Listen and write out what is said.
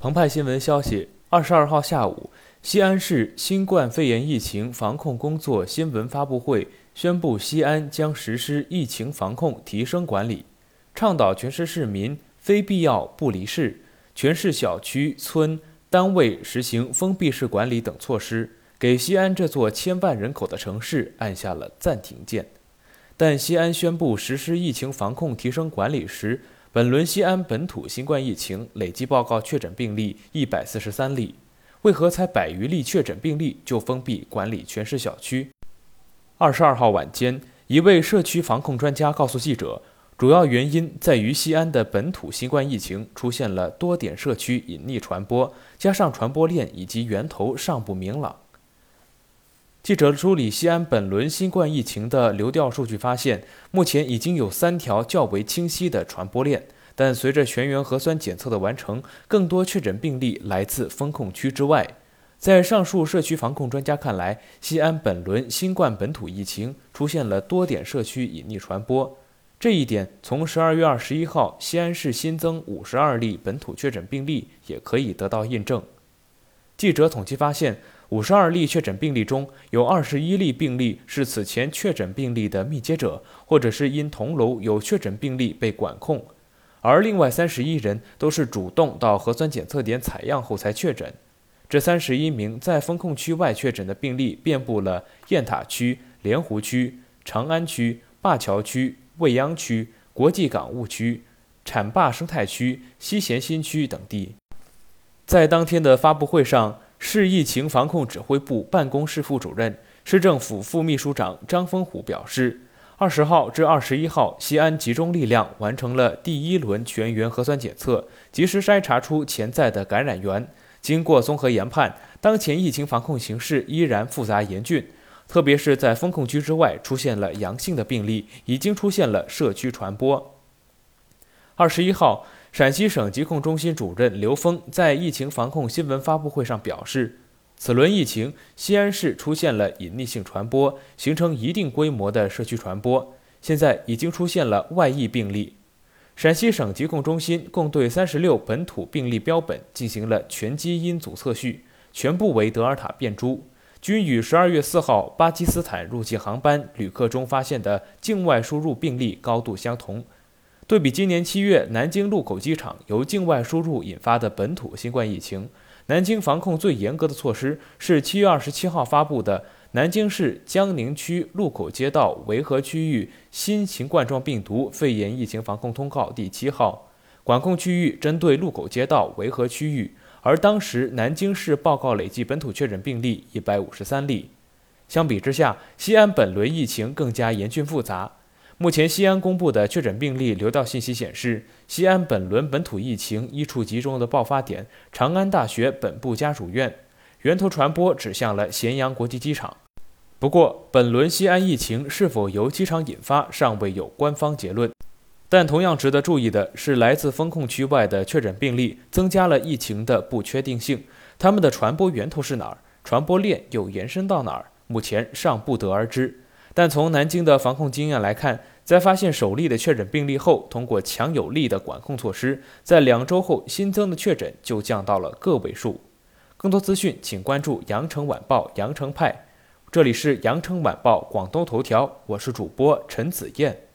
澎湃新闻消息，二十二号下午，西安市新冠肺炎疫情防控工作新闻发布会宣布，西安将实施疫情防控提升管理，倡导全市市民非必要不离市，全市小区、村、单位实行封闭式管理等措施，给西安这座千万人口的城市按下了暂停键。但西安宣布实施疫情防控提升管理时，本轮西安本土新冠疫情累计报告确诊病例一百四十三例，为何才百余例确诊病例就封闭管理全市小区？二十二号晚间，一位社区防控专家告诉记者，主要原因在于西安的本土新冠疫情出现了多点社区隐匿传播，加上传播链以及源头尚不明朗。记者梳理西安本轮新冠疫情的流调数据，发现目前已经有三条较为清晰的传播链，但随着全员核酸检测的完成，更多确诊病例来自封控区之外。在上述社区防控专家看来，西安本轮新冠本土疫情出现了多点社区隐匿传播，这一点从十二月二十一号西安市新增五十二例本土确诊病例也可以得到印证。记者统计发现。五十二例确诊病例中有二十一例病例是此前确诊病例的密接者，或者是因同楼有确诊病例被管控，而另外三十一人都是主动到核酸检测点采样后才确诊。这三十一名在封控区外确诊的病例遍布了雁塔区、莲湖区、长安区、灞桥区、未央区、国际港务区、浐灞生态区、西咸新区等地。在当天的发布会上。市疫情防控指挥部办公室副主任、市政府副秘书长张峰虎表示，二十号至二十一号，西安集中力量完成了第一轮全员核酸检测，及时筛查出潜在的感染源。经过综合研判，当前疫情防控形势依然复杂严峻，特别是在封控区之外出现了阳性的病例，已经出现了社区传播。二十一号。陕西省疾控中心主任刘峰在疫情防控新闻发布会上表示，此轮疫情，西安市出现了隐匿性传播，形成一定规模的社区传播，现在已经出现了外溢病例。陕西省疾控中心共对三十六本土病例标本进行了全基因组测序，全部为德尔塔变株，均与十二月四号巴基斯坦入境航班旅客中发现的境外输入病例高度相同。对比今年七月南京禄口机场由境外输入引发的本土新冠疫情，南京防控最严格的措施是七月二十七号发布的《南京市江宁区禄口街道维和区域新型冠状病毒肺炎疫情防控通告》第七号，管控区域针对禄口街道维和区域，而当时南京市报告累计本土确诊病例一百五十三例。相比之下，西安本轮疫情更加严峻复杂。目前，西安公布的确诊病例流调信息显示，西安本轮本土疫情一处集中的爆发点——长安大学本部家属院，源头传播指向了咸阳国际机场。不过，本轮西安疫情是否由机场引发，尚未有官方结论。但同样值得注意的是，来自封控区外的确诊病例增加了疫情的不确定性，他们的传播源头是哪儿？传播链又延伸到哪儿？目前尚不得而知。但从南京的防控经验来看，在发现首例的确诊病例后，通过强有力的管控措施，在两周后新增的确诊就降到了个位数。更多资讯，请关注羊城晚报羊城派。这里是羊城晚报广东头条，我是主播陈子燕。